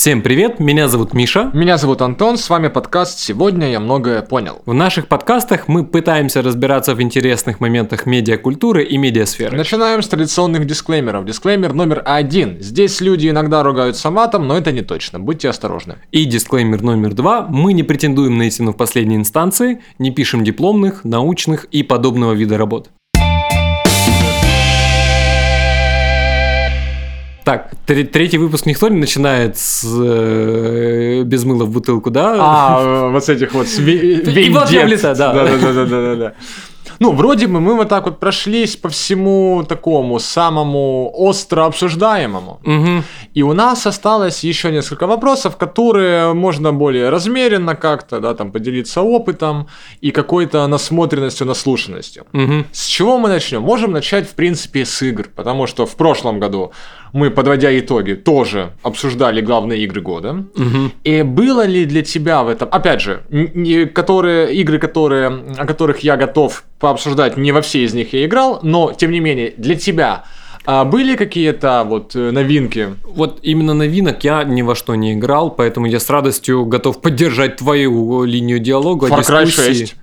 Всем привет, меня зовут Миша. Меня зовут Антон, с вами подкаст «Сегодня я многое понял». В наших подкастах мы пытаемся разбираться в интересных моментах медиакультуры и медиасферы. Начинаем с традиционных дисклеймеров. Дисклеймер номер один. Здесь люди иногда ругаются матом, но это не точно. Будьте осторожны. И дисклеймер номер два. Мы не претендуем на истину в последней инстанции, не пишем дипломных, научных и подобного вида работ. Так, третий выпуск никто не начинает с э, без мыла в бутылку, да? А, вот с этих вот И вот я да. Да-да-да. Ну, вроде бы мы вот так вот прошлись по всему такому самому остро обсуждаемому. Угу. И у нас осталось еще несколько вопросов, которые можно более размеренно как-то, да, там, поделиться опытом и какой-то насмотренностью, наслушанностью. Угу. С чего мы начнем? Можем начать, в принципе, с игр, потому что в прошлом году мы, подводя итоги, тоже обсуждали главные игры года. Угу. И было ли для тебя в этом, опять же, которые, игры, которые, о которых я готов пообсуждать, не во все из них я играл, но, тем не менее, для тебя а были какие-то вот э, новинки? Вот именно новинок я ни во что не играл, поэтому я с радостью готов поддержать твою линию диалога, Far Cry дискуссии. 6.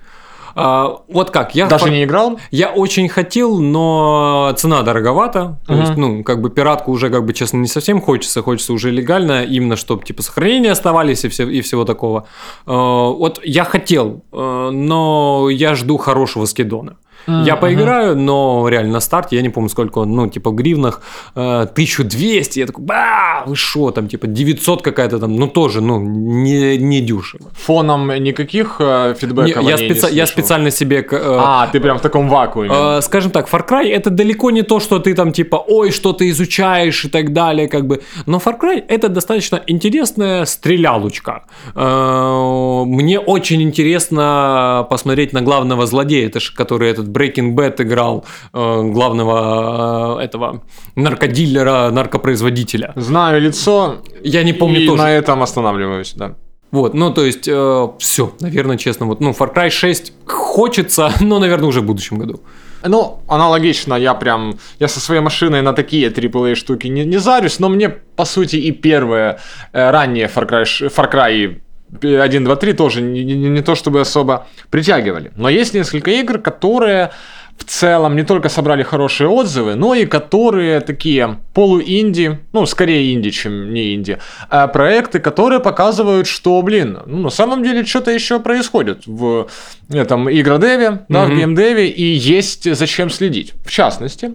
А, вот как, я даже не играл. Я очень хотел, но цена дороговата. То uh-huh. есть, ну, как бы пиратку уже, как бы, честно, не совсем хочется, хочется уже легально, именно чтобы типа сохранения оставались и, все, и всего такого. А, вот я хотел, э, но я жду хорошего скидона. Я поиграю, но реально на старте, я не помню, сколько он, ну, типа в гривнах, э, 1200, я такой, ба, вы шо, там, типа 900 какая-то там, ну, тоже, ну, не, не дешево. Фоном никаких э, фидбэков не, я, специ... не я специально себе... Э, а, ты прям в таком вакууме. Э, скажем так, Far Cry это далеко не то, что ты там, типа, ой, что ты изучаешь и так далее, как бы, но Far Cry это достаточно интересная стрелялочка. Э, мне очень интересно посмотреть на главного злодея, это ж, который этот Breaking Bad играл э, главного э, этого наркодилера, наркопроизводителя. Знаю лицо. Я не помню и тоже. на этом останавливаюсь, да. Вот, ну то есть, э, все, наверное, честно, вот, ну, Far Cry 6 хочется, но, наверное, уже в будущем году. Ну, аналогично, я прям, я со своей машиной на такие AAA штуки не, не зарюсь, но мне, по сути, и первые э, ранние Far Cry, Far Cry 1, 2, 3 тоже не, не, не то чтобы особо притягивали. Но есть несколько игр, которые в целом не только собрали хорошие отзывы, но и которые такие полуинди, ну, скорее инди, чем не инди, а проекты, которые показывают, что, блин, ну, на самом деле что-то еще происходит в этом игродеве, да, mm-hmm. в геймдеве, и есть зачем следить. В частности,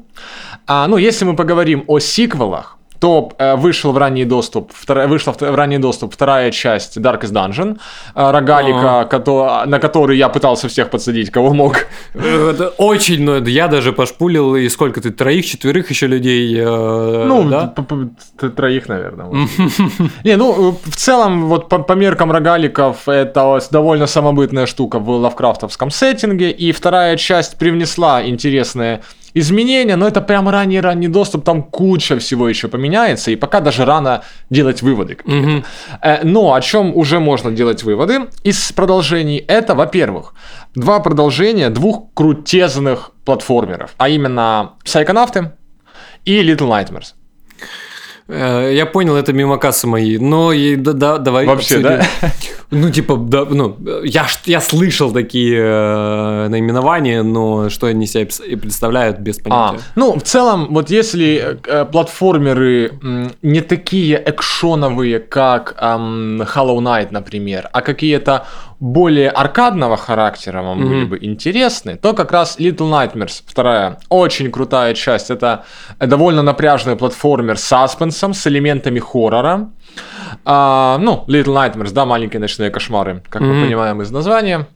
а, ну, если мы поговорим о сиквелах, то э, вышел в ранний доступ, вторая, вышла в, ранний доступ вторая часть Darkest Dungeon, э, рогалика, кото, на который я пытался всех подсадить, кого мог. Это очень, но я даже пошпулил, и сколько ты, троих, четверых еще людей, э, Ну, да? троих, наверное. Не, ну, в целом, вот по, по меркам рогаликов, это довольно самобытная штука в лавкрафтовском сеттинге, и вторая часть привнесла интересные изменения, но это прям ранний-ранний доступ, там куча всего еще поменяется, и пока даже рано делать выводы. Угу. Но о чем уже можно делать выводы из продолжений, это, во-первых, два продолжения двух крутезных платформеров, а именно Psychonauts и Little Nightmares. Э, я понял, это мимо кассы мои, но и, да, да, давай Вообще, обсудим. да? Ну, типа, да, ну, я, я слышал такие э, наименования, но что они себя и представляют, без а, понятия. А, ну, в целом, вот если э, платформеры м, не такие экшоновые, как эм, Hollow Knight, например, а какие-то более аркадного характера вам mm-hmm. были бы интересны, то как раз Little Nightmares, вторая, очень крутая часть. Это довольно напряжный платформер с саспенсом, с элементами хоррора. А, ну, Little Nightmares, да, маленькие ночные кошмары, как mm-hmm. мы понимаем из названия.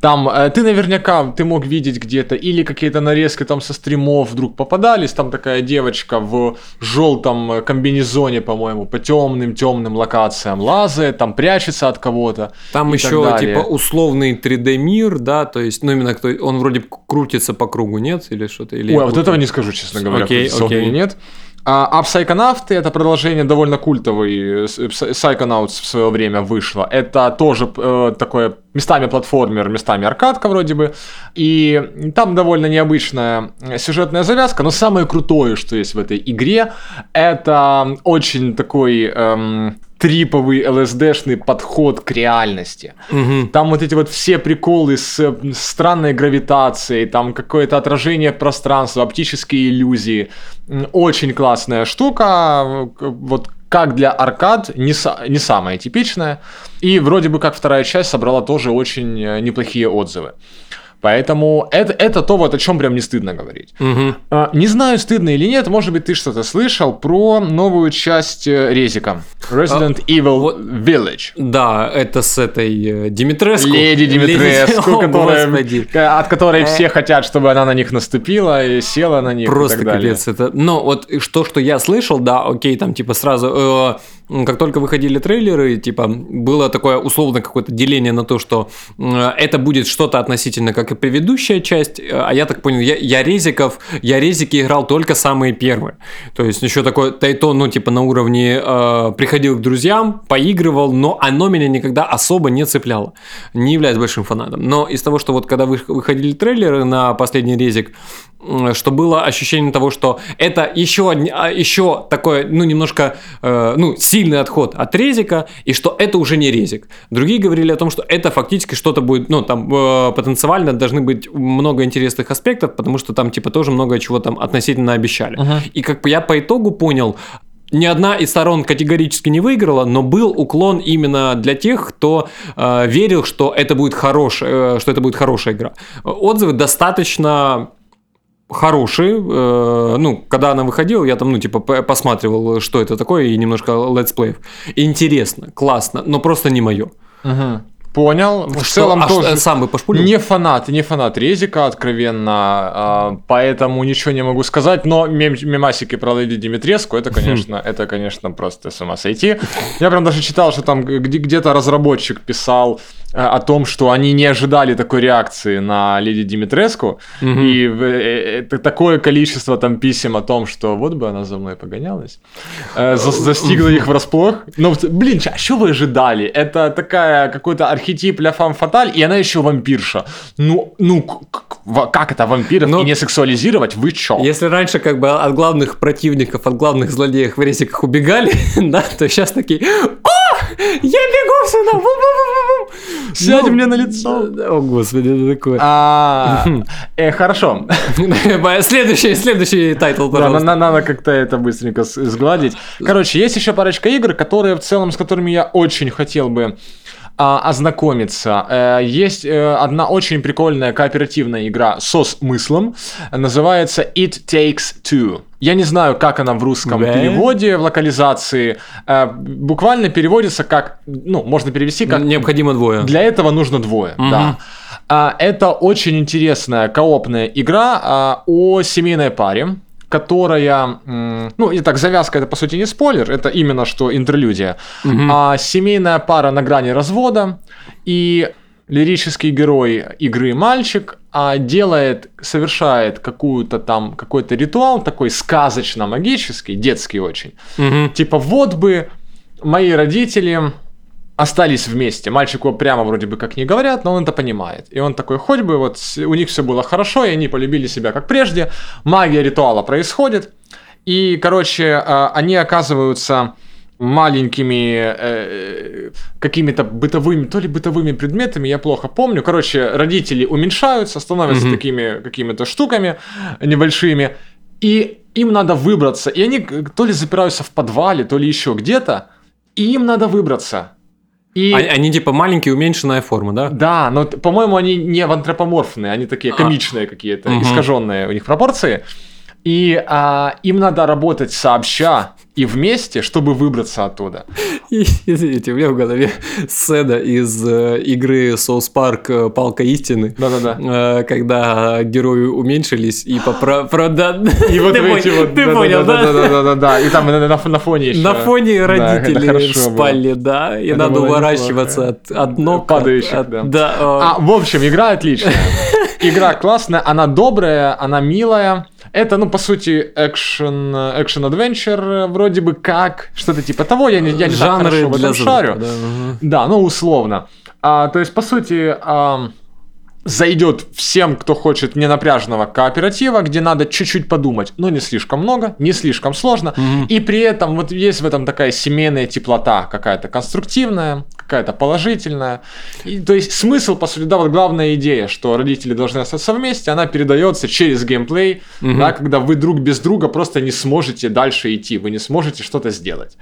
Там э, ты наверняка ты мог видеть где-то или какие-то нарезки там со стримов вдруг попадались, там такая девочка в желтом э, комбинезоне, по-моему, по темным темным локациям лазает, там прячется от кого-то. Там еще типа условный 3D мир, да, то есть, ну именно кто, он вроде крутится по кругу, нет, или что-то или. Ой, а вот этого не скажу, честно говоря, окей, окей. нет. А, а Psychonauts это продолжение довольно культовый. Psychonauts в свое время вышло. Это тоже э, такое местами платформер, местами аркадка вроде бы. И там довольно необычная сюжетная завязка, но самое крутое, что есть в этой игре, это очень такой эм, триповый ЛСДшный подход к реальности. Угу. Там вот эти вот все приколы с э, странной гравитацией, там какое-то отражение пространства, оптические иллюзии. Очень классная штука. Вот как для аркад, не, не самая типичная. И вроде бы как вторая часть собрала тоже очень э, неплохие отзывы. Поэтому это, это то, вот о чем прям не стыдно говорить. Угу. А, не знаю, стыдно или нет, может быть, ты что-то слышал про новую часть э, Резика. Resident а, Evil вот, Village. Да, это с этой э, Димитреску. Леди Димитреску, Леди... которая, от которой все хотят, чтобы она на них наступила и села на них. Просто капец. Это... Но вот то, что я слышал, да, окей, там типа сразу... Э как только выходили трейлеры, типа, было такое условно какое-то деление на то, что это будет что-то относительно как и предыдущая часть, а я так понял, я, я резиков, я резики играл только самые первые. То есть еще такое тайто, ну, типа, на уровне э, приходил к друзьям, поигрывал, но оно меня никогда особо не цепляло. Не являюсь большим фанатом. Но из того, что вот когда выходили трейлеры на последний резик, что было ощущение того, что это еще, а, еще такое, ну, немножко, э, ну, сильный отход от резика, и что это уже не резик. Другие говорили о том, что это фактически что-то будет, ну, там, э, потенциально должны быть много интересных аспектов, потому что там, типа, тоже много чего там относительно обещали. Uh-huh. И как бы я по итогу понял, ни одна из сторон категорически не выиграла, но был уклон именно для тех, кто э, верил, что это будет хорошая, э, что это будет хорошая игра. Отзывы достаточно хорошие. Э, ну, когда она выходила, я там, ну, типа, посматривал, что это такое, и немножко летсплеев. Интересно, классно, но просто не мое. Угу. Понял. В что, целом а тоже сам бы пошпулил? Не фанат, не фанат Резика, откровенно, а, поэтому ничего не могу сказать, но мем мемасики про Леди Димитреску, это, конечно, это, конечно, просто с ума сойти. Я прям даже читал, что там где-то разработчик писал о том, что они не ожидали такой реакции на Леди Димитреску, Мгм. и э, это такое количество там писем о том, что вот бы она за мной погонялась, э, за- застигло их врасплох. Ну, вот, блин, а что вы ожидали? Это такая какой-то архетип ля фам фаталь, и она еще вампирша. Ну, ну, как это вампиров Ну, и не сексуализировать? Вы чё? Если раньше как бы от главных противников, от главных злодеев в резиках убегали, да, то сейчас такие «О, я бегу сюда! Ву-ву-ву-ву-ву!» Сядь Ну, мне на лицо. О, господи, это такое. А, э, хорошо. Следующий, следующий title, пожалуйста. на- надо как-то это быстренько сгладить. Короче, есть еще парочка игр, которые в целом, с которыми я очень хотел бы а, ознакомиться. Э, Есть э, одна очень прикольная кооперативная игра со смыслом. Называется It Takes Two. Я не знаю, как она в русском Да? переводе, в локализации. Э, Буквально переводится как, ну, можно перевести как Необходимо двое. для этого нужно двое, Мгм. да. А, это очень интересная коопная игра а, о семейной паре, которая, ну, и так, завязка это по сути не спойлер, это именно что интерлюдия. Мгм. А, семейная пара на грани развода, и лирический герой игры мальчик а, делает, совершает какую-то там, какой-то ритуал такой сказочно-магический, детский очень. Мгм. Типа, вот бы мои родители остались вместе. Мальчику прямо вроде бы как не говорят, но он это понимает. И он такой, хоть бы вот у них все было хорошо, и они полюбили себя как прежде. Магия ритуала происходит. И, короче, а, они оказываются маленькими э, какими-то бытовыми, то ли бытовыми предметами, я плохо помню. Короче, родители уменьшаются, становятся Мгм. такими какими-то штуками небольшими, и им надо выбраться. И они э, то ли запираются в подвале, то ли еще где-то, и им надо выбраться. И... А- Они типа маленькие, уменьшенная форма, да? Да, но, по-моему, они не в антропоморфные, они такие А. комичные какие-то, Мгм. искаженные у них пропорции. И а, им надо работать сообща и вместе, чтобы выбраться оттуда. Извините, у меня в голове сцена из э, игры Souls Park э, «Палка истины», Да-да-да. э, когда герои уменьшились и да, И вот эти вот... Ты понял, да? Да-да-да-да-да. И там на, фоне еще. На фоне было. спальне, да, и надо уворачиваться от, ног. Падающих, да. А, в общем, игра отличная. Игра классная, она добрая, она милая. Это, ну, по сути, экшен, экшен-адвенчер, вроде бы как, что-то типа того, я не, я не так жанры хорошо в этом шарю. да, ага. Да, ну, условно. А, то есть, по сути, а, зайдет всем, кто хочет ненапряженного кооператива, где надо чуть-чуть подумать, но не слишком много, не слишком сложно, mm-hmm. и при этом вот есть в этом такая семейная теплота какая-то конструктивная, какая-то положительная. И, то есть смысл, по сути, да, вот главная идея, что родители должны остаться вместе, она передается через геймплей, mm-hmm. да, когда вы друг без друга просто не сможете дальше идти, вы не сможете что-то сделать.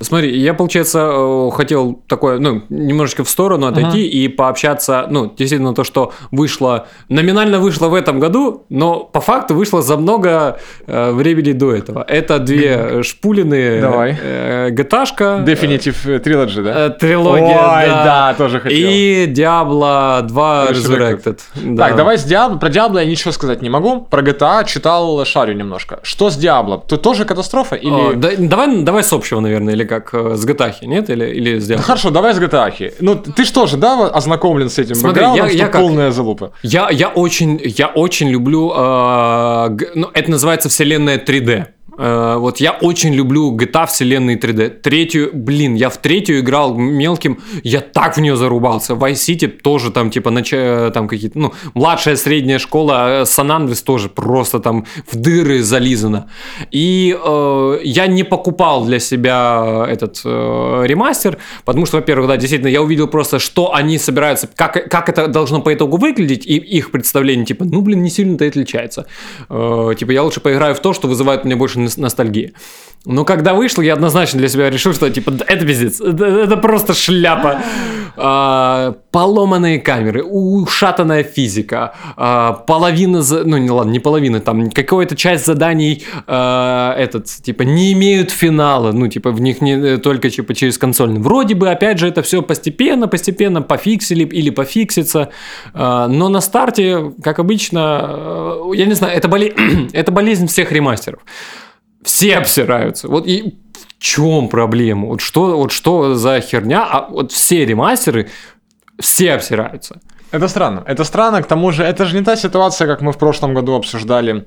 Смотри, я, получается, э, хотел такое, ну, немножечко в сторону отойти uh-huh. и пообщаться, ну, действительно, то, что вышло, номинально вышло в этом году, но по факту вышло за много э, времени до этого. Это две шпулины Давай. Э, GTA-шка. Definitive Trilogy, да? Э, трилогия, Ой, да. да, тоже хотел. И Diablo 2 Resurrected. Resurrected. Да. Так, давай с Diablo, про Diablo я ничего сказать не могу, про GTA читал, шарю немножко. Что с Diablo? Тут тоже катастрофа? Или... О, да, давай, давай с общего, наверное, или или как э, с GTA, нет? Или, или с Diablo? Хорошо, давай с GTA. Ну, ты что же, да, ознакомлен с этим Смотри, я, я как, полная залупа? Я, я, очень, я очень люблю, э, ну, это называется вселенная 3D. Э, вот я очень люблю GTA вселенной 3D. Третью, блин, я в третью играл мелким, я так в нее зарубался. Vice City тоже там типа нач... Э, там какие-то, ну, младшая средняя школа, Сан э, тоже просто там в дыры зализано. И э, я не покупал для себя этот э, ремастер, потому что, во-первых, да, действительно, я увидел просто, что они собираются, как, как это должно по итогу выглядеть, и их представление, типа, ну, блин, не сильно-то отличается. Э, типа, я лучше поиграю в то, что вызывает мне больше ностальгии. Но когда вышло, я однозначно для себя решил, что типа это пиздец, это, это просто шляпа. А, поломанные камеры, ушатанная физика, а, половина, ну не ладно, не половина, там какая-то часть заданий а, этот типа не имеют финала, ну типа в них не только типа через консольный. Вроде бы опять же это все постепенно, постепенно пофиксили или пофиксится, а, но на старте, как обычно, я не знаю, это боле... это болезнь всех ремастеров все обсираются. Вот и в чем проблема? Вот что, вот что за херня? А вот все ремастеры, все обсираются. Это странно. Это странно, к тому же, это же не та ситуация, как мы в прошлом году обсуждали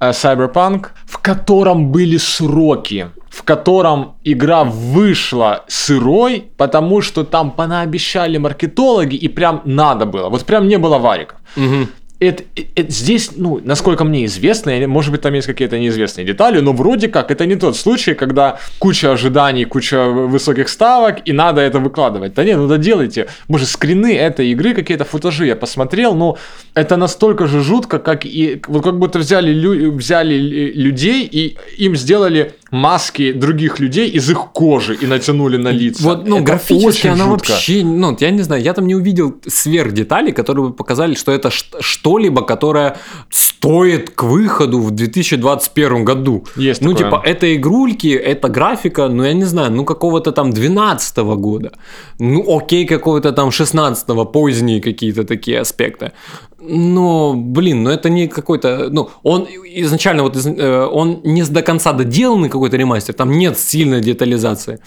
э, Cyberpunk, в котором были сроки, в котором игра вышла сырой, потому что там понаобещали маркетологи, и прям надо было. Вот прям не было вариков. Угу это, это здесь, ну, насколько мне известно, может быть, там есть какие-то неизвестные детали, но вроде как это не тот случай, когда куча ожиданий, куча высоких ставок, и надо это выкладывать. Да нет, ну да делайте. Может, скрины этой игры, какие-то футажи я посмотрел, но это настолько же жутко, как и вот как будто взяли, лю, взяли людей и им сделали маски других людей из их кожи и натянули на лица. Вот, ну, это графически она жутко. вообще, ну, я не знаю, я там не увидел сверх деталей, которые бы показали, что это что-либо, которое стоит к выходу в 2021 году. Есть Ну, такое. типа, это игрульки, это графика, ну, я не знаю, ну, какого-то там 12 -го года. Ну, окей, какого-то там 16-го, поздние какие-то такие аспекты. Но, блин, ну это не какой-то... Ну, он изначально вот э, он не до конца доделанный какой-то ремастер, там нет сильной детализации.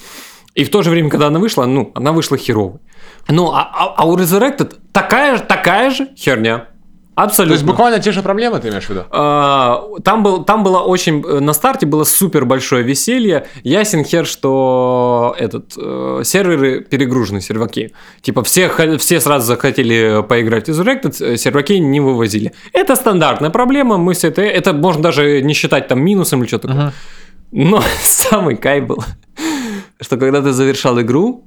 И в то же время, когда она вышла, ну, она вышла херовой. Ну, а, а, а у Resurrected такая, такая же херня. Абсолютно. То есть буквально те же проблемы ты имеешь в виду? А, там, был, там было очень... На старте было супер большое веселье. Ясен хер, что этот, э, серверы перегружены, серваки. Типа все, все сразу захотели поиграть в Resurrected, э, серваки не вывозили. Это стандартная проблема, мы все это... Это можно даже не считать там минусом или что-то такое. Uh-huh. Но самый кайф был, что когда ты завершал игру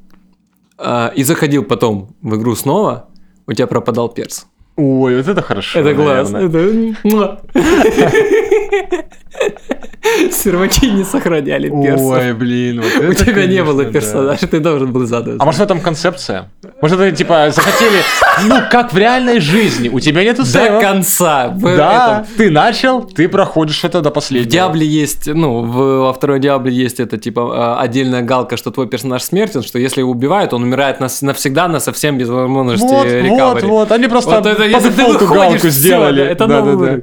э, и заходил потом в игру снова, у тебя пропадал перс. Ой, вот это хорошо. Это класс. Это... Серваки не сохраняли персонажа. Ой, блин. Вот У тебя не было персонажа, ты должен был задать. А может в этом концепция? Может это типа захотели, ну как в реальной жизни, у тебя нету сейва. До конца. Да, ты начал, ты проходишь это до последнего. В Диабле есть, ну, во второй Диабле есть это типа а, отдельная галка, что твой персонаж смертен, что если его убивают, он умирает навсегда, на совсем без возможности вот, рекавери. Вот, вот, они просто по дефолту галку сделали. Это новый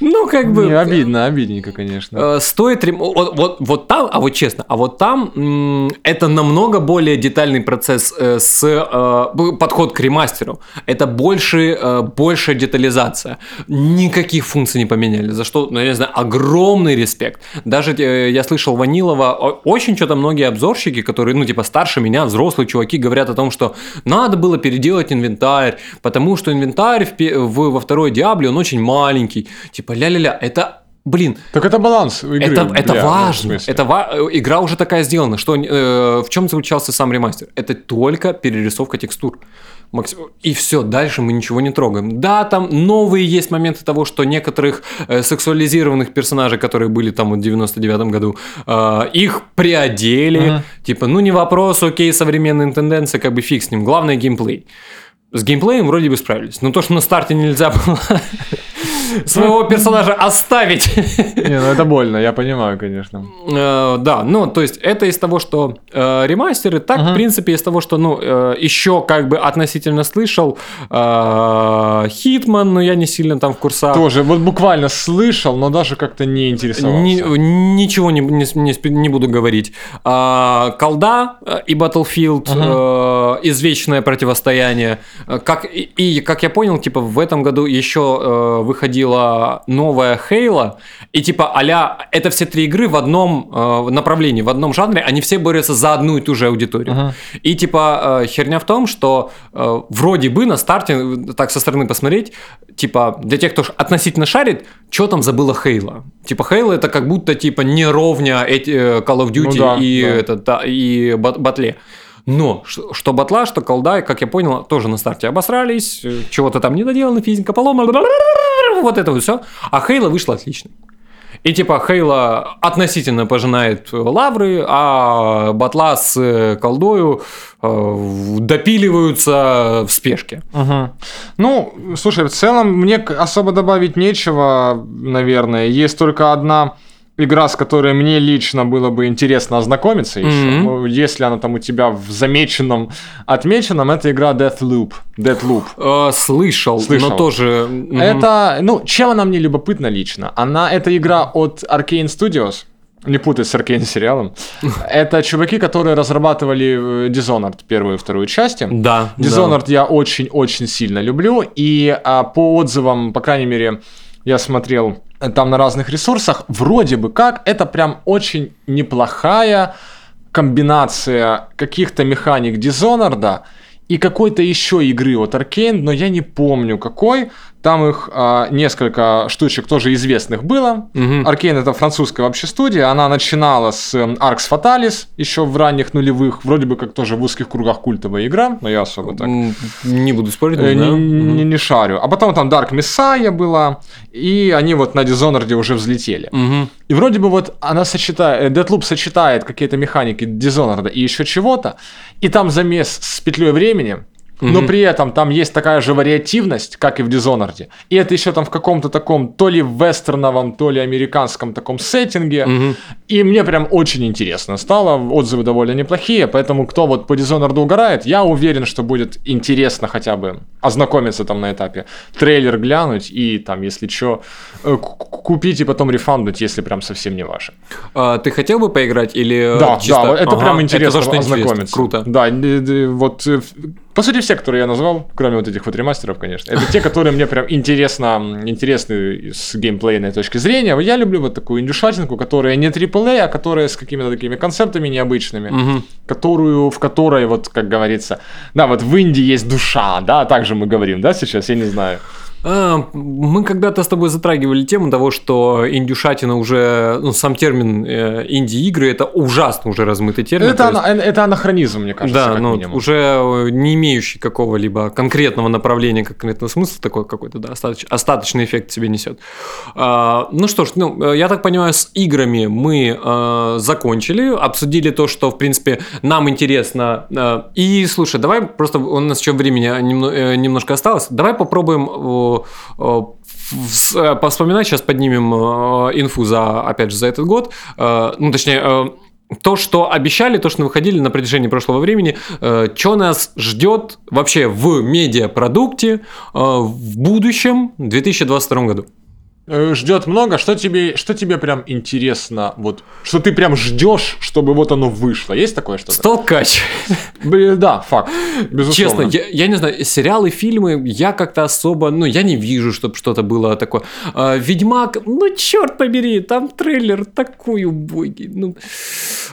Ну, как бы... Не, обидно, обидненько, конечно. Э, стоит... рем- Вот, вот, вот там, а вот честно, а вот там это намного более детальный процесс э, с э, подход к ремастеру. Это больше, э, большая детализация. Никаких функций не поменяли, за что, ну, я не знаю, огромный респект. Даже э, я слышал Ванилова, очень что-то многие обзорщики, которые, ну, типа, старше меня, взрослые чуваки, говорят о том, что надо было переделать инвентарь, потому что инвентарь в, пе- в- во второй Диабле, он очень маленький. Типа, ля-ля-ля, это... Блин, Так это баланс игры. это, бля, это ну, в важно. смысле. это ва- э, игра уже такая сделана, что э, в чем заключался сам ремастер? Это только перерисовка текстур. Максим- И все, дальше мы ничего не трогаем. Да, там новые есть моменты того, что некоторых э, сексуализированных персонажей, которые были там в 99 году, э, их приодели. Мгм. Типа, ну не вопрос, окей, современные тенденции, как бы фиг с ним. Главное геймплей. С геймплеем вроде бы справились. Но то, что на старте нельзя было своего персонажа оставить Не, ну это больно, я понимаю, конечно. Э, да, ну, то есть это из того, что э, ремастеры, так, в принципе, из того, что, ну, э, еще как бы относительно слышал Хитман, но я не сильно там в курсах. Тоже, вот буквально слышал, но даже как-то не интересовался. Ни- ничего не, буду говорить. А, Колда и Battlefield, извечное противостояние. Э, Как, и, и, как я понял, типа в этом году еще э, выходила новая Хейла, и типа аля это все три игры в одном э, направлении, в одном жанре, они все борются за одну и ту же аудиторию. Ага. И типа э, херня в том, что э, вроде бы на старте, э, так со стороны посмотреть, типа для тех, кто относительно шарит, что там забыла Хейла? Типа Хейла это как будто типа не ровня эти, э, Call of Duty Ну да, и, да. Это, да, и бат- батле. Но что батла, что колда, как я понял, тоже на старте обосрались, э, чего-то там не доделано, физика поломана, вот это вот все. А Хейла вышла отлично. И типа Хейла относительно пожинает лавры, а батла с э, колдою э, допиливаются в спешке. Ага. Ну, слушай, в целом мне особо добавить нечего, наверное. Есть только одна игра, с которой мне лично было бы интересно ознакомиться еще. Мгм. Ну, если она там у тебя в замеченном, отмеченном, это игра Deathloop. Deathloop. Э, слышал, Слышал. но тоже... мгм. Это, ну, чем она мне любопытна лично? Она, это игра от Arkane Studios. Не путай с Arkane сериалом. Это чуваки, которые разрабатывали э, Dishonored первую и вторую части. Да. да. Dishonored я очень-очень сильно люблю, и а, по отзывам, по крайней мере, я смотрел там на разных ресурсах, вроде бы как, это прям очень неплохая комбинация каких-то механик Dishonored и какой-то еще игры от Arkane, но я не помню какой. Там их а, несколько штучек тоже известных было. Мгм. Arkane это французская вообще студия. Она начинала с Arx Fatalis еще в ранних нулевых. Вроде бы как тоже в узких кругах культовая игра, но я особо так Не буду спорить, э, не не, знаю. не- не шарю. А потом там Dark Messiah была, и они вот на Dishonored уже взлетели. Мгм. И вроде бы вот она сочетает, э, Deathloop сочетает какие-то механики Dishonored и еще чего-то, и там замес с петлей времени, но при этом там есть такая же вариативность, как и в Dishonored. И это еще там в каком-то таком, то ли вестерновом, то ли американском таком сеттинге. Мгм. И мне прям очень интересно стало, отзывы довольно неплохие, поэтому кто вот по Dishonored угорает, я уверен, что будет интересно хотя бы ознакомиться там на этапе, трейлер глянуть и там, если что, купить и потом рефандуть, если прям совсем не ваше. А, ты хотел бы поиграть или э, Да, чисто- да, это Ага, прям интересно то, что интересно. ознакомиться. Круто. Да, вот э, по сути все, которые я назвал, кроме вот этих вот ремастеров, конечно, это те, которые мне прям интересно, интересны с геймплейной точки зрения. Я люблю вот такую индюшатинку, которая не AAA, а которая с какими-то такими концептами необычными, Мгм. которую, в которой, вот как говорится, да, вот в Индии есть душа, да, так же мы говорим, да, сейчас, я не знаю. А, Мы когда-то с тобой затрагивали тему того, что индюшатина уже, ну, сам термин э, инди-игры, это ужасно уже размытый термин. то Это, есть- ана- это анахронизм, мне кажется, да, ну, минимум. уже не имеющий какого-либо конкретного направления, конкретного смысла, такой какой-то, да, остаточ- остаточный эффект себе несет. А, ну что ж, ну, э, я так понимаю, с играми мы э, закончили, обсудили то, что, в принципе, нам интересно. И, слушай, давай просто, у нас еще времени немно- немножко осталось, давай попробуем э, э, э, повспоминать, сейчас поднимем э, инфу за, опять же, за этот год, Э, ну, точнее, э, то, что обещали, то, что выходили на протяжении прошлого времени, что нас ждет вообще в медиапродукте э, в будущем, в 2022 году. Э, ждет много. Что тебе, что тебе прям интересно? Вот, что ты прям ждешь, чтобы вот оно вышло? Есть такое что-то? Столкач. Да, факт. Безусловно. Честно, я, я не знаю, сериалы, фильмы, я как-то особо, ну, я не вижу, чтобы что-то было такое. А, Ведьмак, ну, черт побери, там трейлер такой убогий. Ну,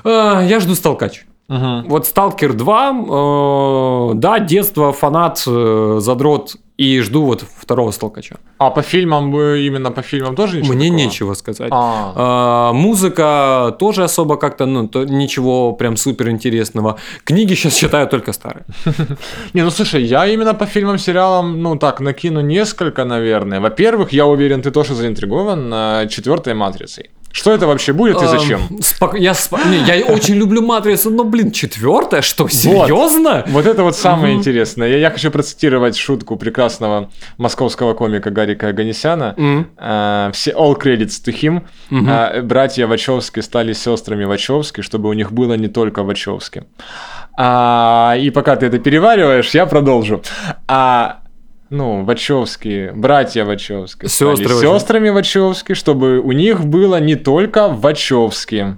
а, я жду Сталкач. Мгм. Вот Сталкер 2, э, да, детство, фанат, э, задрот, и жду вот второго Сталкача. А по фильмам, э, именно по фильмам тоже ничего Мне такого? нечего сказать. А, А, музыка тоже особо как-то, ну, то, ничего прям супер интересного. Книги сейчас читаю только старые. Не, ну слушай, я именно по фильмам, сериалам, ну так, накину несколько, наверное. Во-первых, я уверен, ты тоже заинтригован э, четвертой матрицей. Что это вообще будет и зачем? Эм, спок- Я, спо- не, я очень люблю матрицу, но, блин, четвертая? Что, серьезно? Вот это вот самое интересное. Я, я хочу процитировать шутку прекрасного московского комика Гарика Аганесяна. Э, все all credits to him. Э, братья Вачовски стали сестрами Вачовски, чтобы у них было не только Вачовски. А, и пока ты это перевариваешь, я продолжу. А, ну, Вачовски, братья Вачовски стали Сёстры Вачовски. сестрами Вачовски, чтобы у них было не только Вачовски.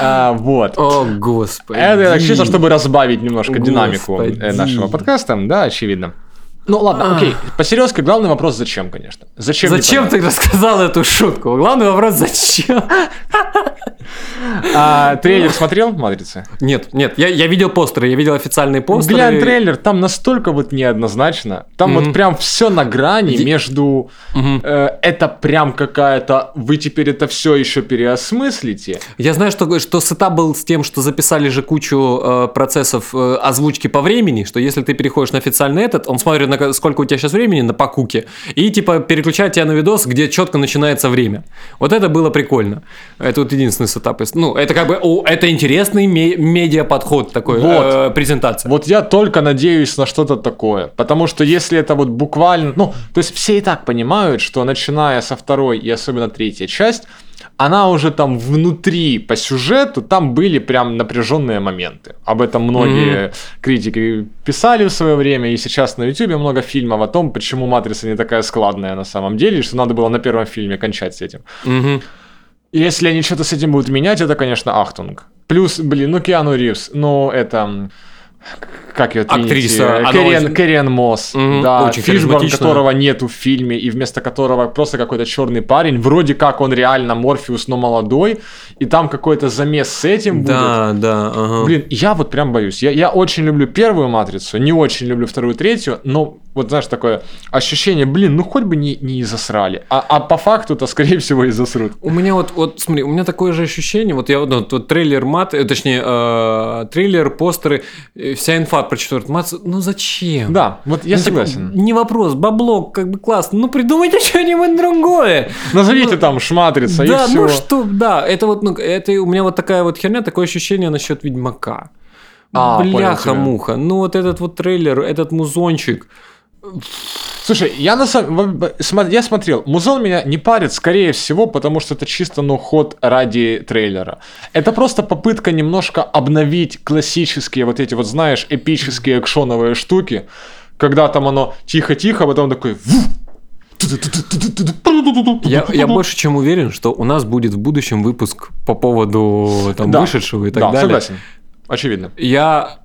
А, вот. О, господи. Это чисто, чтобы разбавить немножко Господи. динамику э, нашего подкаста, да, очевидно. Ну ладно, окей. По-серьезки, главный вопрос зачем, конечно. Зачем? Зачем ты рассказал эту шутку? Главный вопрос, зачем? А, трейлер смотрел «Матрицы»? Нет, нет, я, я видел постеры, я видел официальные постеры. Глянь трейлер, там настолько вот неоднозначно. Там вот прям все на грани между э, это прям какая-то вы теперь это все еще переосмыслите. Я знаю, что, что setup был с тем, что записали же кучу э, процессов э, озвучки по времени, что если ты переходишь на официальный этот, он смотрит, на сколько у тебя сейчас времени на покуке, и типа переключает тебя на видос, где четко начинается время. Вот это было прикольно. Это вот единственный setup. Ну, это как бы, о, это интересный ме- медиа-подход такой, Вот. э, презентация. Вот я только надеюсь на что-то такое. Потому что если это вот буквально... Ну, то есть все и так понимают, что начиная со второй и особенно третья часть, она уже там внутри по сюжету, там были прям напряженные моменты. Об этом многие критики писали в свое время, и сейчас на YouTube много фильмов о том, почему «Матрица» не такая складная на самом деле, и что надо было на первом фильме кончать с этим. И Если они что-то с этим будут менять, это, конечно, ахтунг. Плюс, блин, ну Киану Ривз, ну это... Как ее Актриса, она Кэриан, очень- Кэриан Мосс, Мгм, да, очень Фишборн, которого нету в фильме, и вместо которого просто какой-то черный парень, вроде как он реально Морфеус, но молодой, и там какой-то замес с этим будет. Да, да, ага. Блин, я вот прям боюсь. Я, я очень люблю первую матрицу, не очень люблю вторую, третью, но вот знаешь, такое ощущение, блин, ну хоть бы не, не засрали. А, а по факту-то, скорее всего, и засрут. У меня вот, вот, смотри, у меня такое же ощущение, вот я вот, ну, вот трейлер мат, э, точнее, э, трейлер, постеры, э, вся инфа про четвертую мат, ну зачем? Да, вот я Ну, типа, согласен. не вопрос, бабло, как бы классно, ну придумайте что-нибудь другое. Назовите там шматрица да, и все. ну что, да, это вот, ну, это у меня вот такая вот херня, такое ощущение насчет Ведьмака. А, Бляха-муха, ну вот этот вот трейлер, этот музончик, Слушай, я на самом я смотрел, музон меня не парит, скорее всего, потому что это чисто ну ход ради трейлера. Это просто попытка немножко обновить классические вот эти вот, знаешь, эпические экшоновые штуки, когда там оно тихо-тихо, а потом такой Я, я больше чем уверен, что у нас будет в будущем выпуск по поводу там, Да. вышедшего и так да, далее. согласен. Очевидно. Я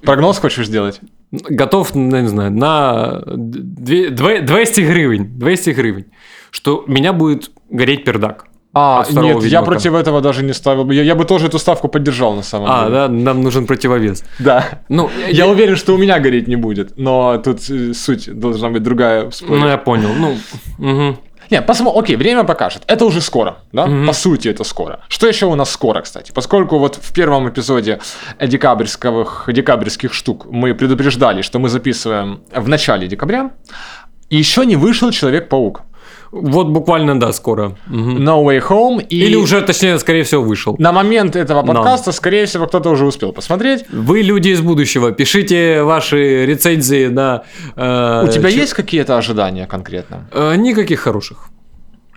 Прогноз хочешь сделать? Готов, ну, не знаю, на две- две- 200 гривен, 200 гривен, что меня будет гореть пердак. А, нет, я Ведьмака. против этого даже не ставил. Я, я бы тоже эту ставку поддержал на самом А, деле. да, нам нужен противовес. Да. Ну, Я уверен, что у меня гореть не будет, но тут э, суть должна быть другая. Ну, я понял. Ну, мгм. Не, посмотрим. Окей, время покажет. Это уже скоро, да? Мгм. По сути, это скоро. Что еще у нас скоро, кстати? Поскольку вот в первом эпизоде декабрьских, декабрьских штук мы предупреждали, что мы записываем в начале декабря, еще не вышел Человек-паук. Вот буквально, да, скоро. Мгм. No Way Home. И Или уже, точнее, скорее всего, вышел. на момент этого Но. подкаста, скорее всего, кто-то уже успел посмотреть. Вы люди из будущего, пишите ваши рецензии на... э, У тебя чё- есть какие-то ожидания конкретно? Э, никаких хороших.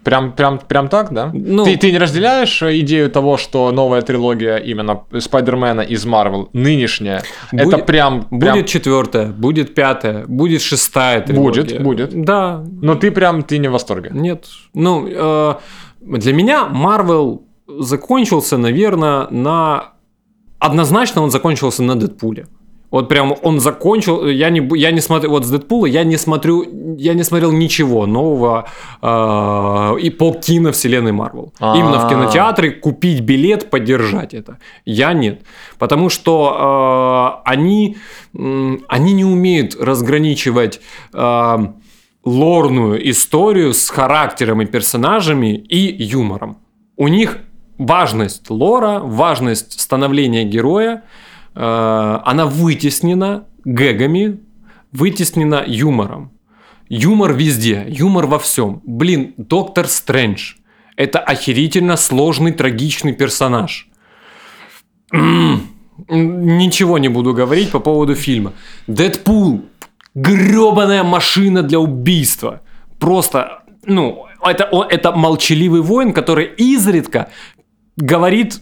Прям, прям, прям так, да? Ну- ты, ты не разделяешь идею того, что новая трилогия именно Спайдермена из Марвел, нынешняя, это Будет- прям, прям... Будет четвертая, будет пятая, будет шестая трилогия. Будет, будет. Да, Но ты прям, ты не в восторге. нет. Ну, э, для меня Марвел закончился, наверное, на... Однозначно он закончился на Дэдпуле. Вот прям он закончил, я не, я не смотрю, вот с Дэдпула я не смотрю, я не смотрел ничего нового э, и по киновселенной Марвел. А. Именно в кинотеатре купить билет, поддержать это. Я нет. Потому что э, они, м, они не умеют разграничивать э, лорную историю с характером и персонажами и юмором. У них важность лора, важность становления героя, э, она вытеснена гэгами, вытеснена юмором. Юмор везде, юмор во всем. Блин, Доктор Стрэндж. Это охерительно сложный, трагичный персонаж. Ничего не буду говорить по поводу фильма. Дэдпул. гребаная машина для убийства. Просто, ну, это, он- это молчаливый воин, который изредка говорит,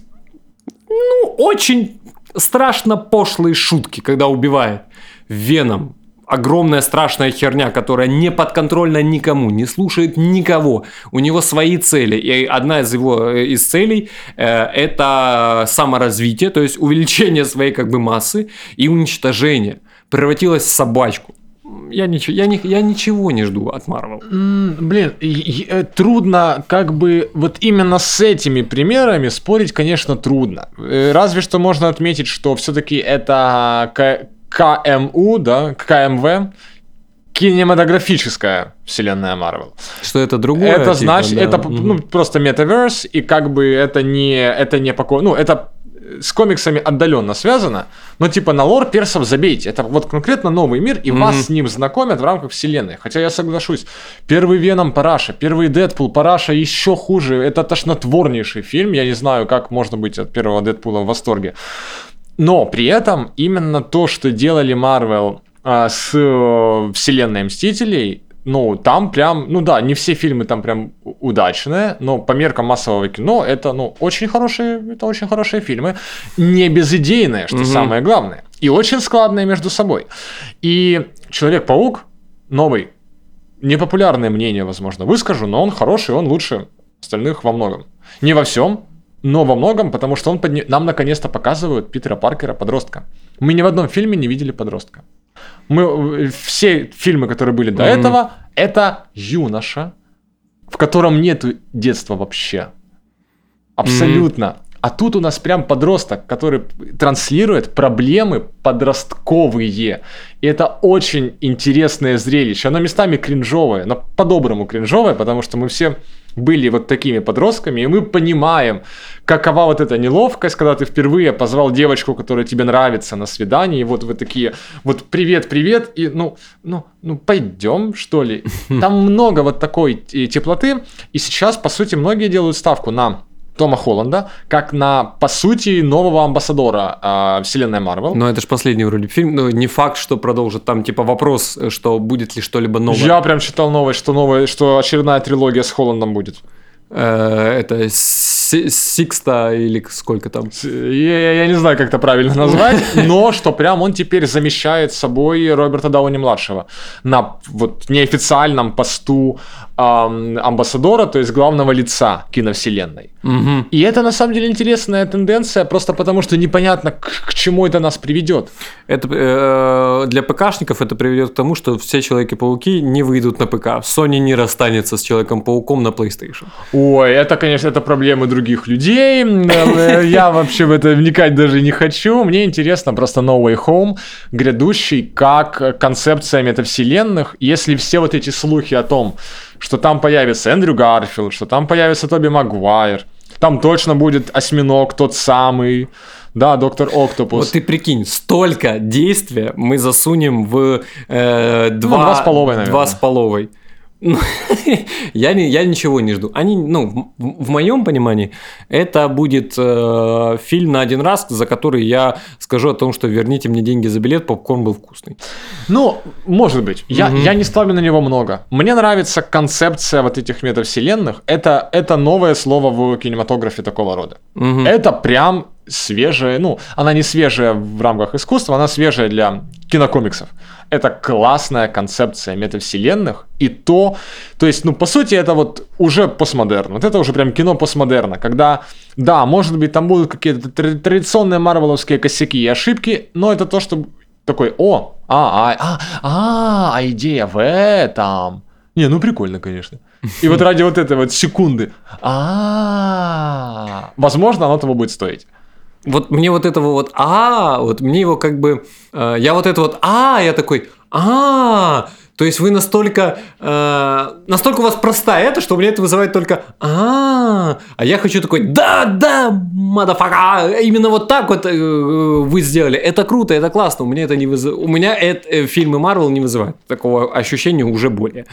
ну, очень страшно пошлые шутки, когда убивает. Веном. Огромная страшная херня, которая не подконтрольна никому, не слушает никого. У него свои цели. И одна из его э, из целей э, это саморазвитие, то есть увеличение своей как бы массы и уничтожение. Превратилась в собачку. Я ничего, я, ни- я ничего не жду от Марвел. Блин, э, трудно как бы вот именно с этими примерами спорить, конечно, трудно. Э, Разве что можно отметить, что все-таки это К- КМУ, да, КМВ, кинематографическая вселенная Марвел. Что это другое? это типа, значит, да. это ну, просто метаверс, и как бы это не, это не поко... ну, это с комиксами отдаленно связано, но типа на лор персов забейте. Это вот конкретно новый мир, и вас Мгм. с ним знакомят в рамках вселенной. Хотя я соглашусь, первый Веном Параша, первый Дэдпул Параша еще хуже. Это тошнотворнейший фильм. Я не знаю, как можно быть от первого Дэдпула в восторге. Но при этом именно то, что делали Марвел а, с э, вселенной Мстителей, ну, там прям, ну да, не все фильмы там прям удачные, но по меркам массового кино это, ну, очень хорошие, это очень хорошие фильмы. Не безыдейные, что Мгм. самое главное. И очень складные между собой. И Человек-паук новый, непопулярное мнение, возможно, выскажу, но он хороший, он лучше остальных во многом. Не во всем, но во многом, потому что он подня- нам наконец-то показывают Питера Паркера, подростка. Мы ни в одном фильме не видели подростка. Мы э, все фильмы, которые были до Мгм. этого, это юноша, в котором нет детства вообще. Абсолютно. А тут у нас прям подросток, который транслирует проблемы подростковые. И это очень интересное зрелище. Оно местами кринжовое, но по-доброму кринжовое, потому что мы все были вот такими подростками, и мы понимаем, какова вот эта неловкость, когда ты впервые позвал девочку, которая тебе нравится на свидание, и вот вы такие, вот привет, привет, и ну, ну, ну пойдем, что ли. Там много вот такой э, теплоты, и сейчас, по сути, многие делают ставку на Тома Холланда, как на, по сути, нового амбассадора э, вселенной Марвел. Но это же последний вроде фильм. Ну, не факт, что продолжит. Там типа вопрос, что будет ли что-либо новое. Я прям читал новость, что новая, что очередная трилогия с Холландом будет. Э, это Си- Сикста или сколько там. Я, я- не знаю, как это правильно назвать, но что прям он теперь замещает собой Роберта Дауни-младшего на вот неофициальном посту амбассадора, то есть главного лица киновселенной. Мгм. И это на самом деле интересная тенденция, просто потому что непонятно, к, к чему это нас приведет. Это э, для ПКшников это приведет к тому, что все Человеки-пауки не выйдут на ПК. Sony не расстанется с Человеком-пауком на PlayStation. Ой, это, конечно, это проблемы других людей. Э, Я вообще в это вникать даже не хочу. Мне интересно просто No Way Home, грядущий, как концепция метавселенных. Если все вот эти слухи о том, что там появится Эндрю Гарфилд, что там появится Тоби Магуайр, там точно будет осьминог тот самый, да, доктор Октопус. Вот ты прикинь, столько действия мы засунем в э, два, Ну, два с половой, наверное. Два с половой. я, не, я ничего не жду. Они, ну, в, в моем понимании, это будет э, фильм на один раз, за который я скажу о том, что верните мне деньги за билет, попкорн был вкусный. Ну, может быть. Я, угу. я не ставлю на него много. Мне нравится концепция вот этих метавселенных. Это, это новое слово в кинематографе такого рода. Угу. Это прям свежая, ну, она не свежая в рамках искусства, она свежая для кинокомиксов. Это классная концепция метавселенных, и то, то есть, ну, по сути, это вот уже постмодерн, вот это уже прям кино постмодерна, когда, да, может быть, там будут какие-то традиционные марвеловские косяки и ошибки, но это то, что такой, о, а, а, а, а, а идея в этом. Не, ну прикольно, конечно. И вот ради вот этой вот секунды, а, возможно, оно того будет стоить вот мне вот этого вот а, вот мне его как бы, э, я вот это вот а, я такой а, то есть вы настолько, э, настолько у вас простая это, что у меня это вызывает только а, а я хочу такой да, да, мадафака, именно вот так вот э, вы сделали, это круто, это классно, у меня это не вызывает, у меня это, э, фильмы Марвел не вызывают такого ощущения уже более.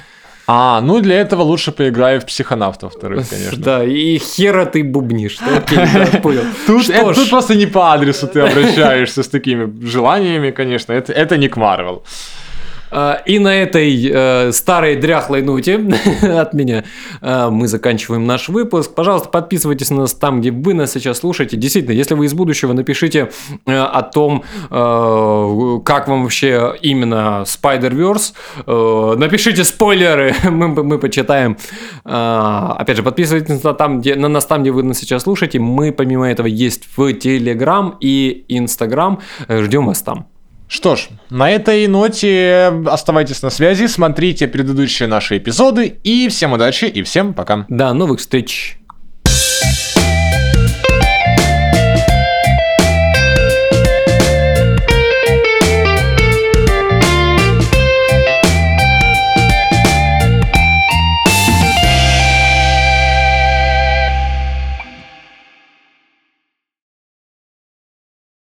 А, ну для этого лучше поиграю в психонавтов вторых, конечно. Да, и хера ты бубнишь. Окей, да, понял. Тут, это, тут просто не по адресу ты обращаешься с такими желаниями, конечно. Это, это не к Марвел. А, и на этой э, старой дряхлой ноте от меня э, мы заканчиваем наш выпуск. Пожалуйста, подписывайтесь на нас там, где вы нас сейчас слушаете. Действительно, если вы из будущего, напишите э, о том, э, как вам вообще именно Spider-Verse. Напишите спойлеры, мы, мы почитаем. Э, опять же, подписывайтесь на, там, где, на нас там, где вы нас сейчас слушаете. Мы, помимо этого, есть в Telegram и Instagram. Ждем вас там. Что ж, на этой ноте оставайтесь на связи, смотрите предыдущие наши эпизоды, и всем удачи и всем пока. До новых встреч!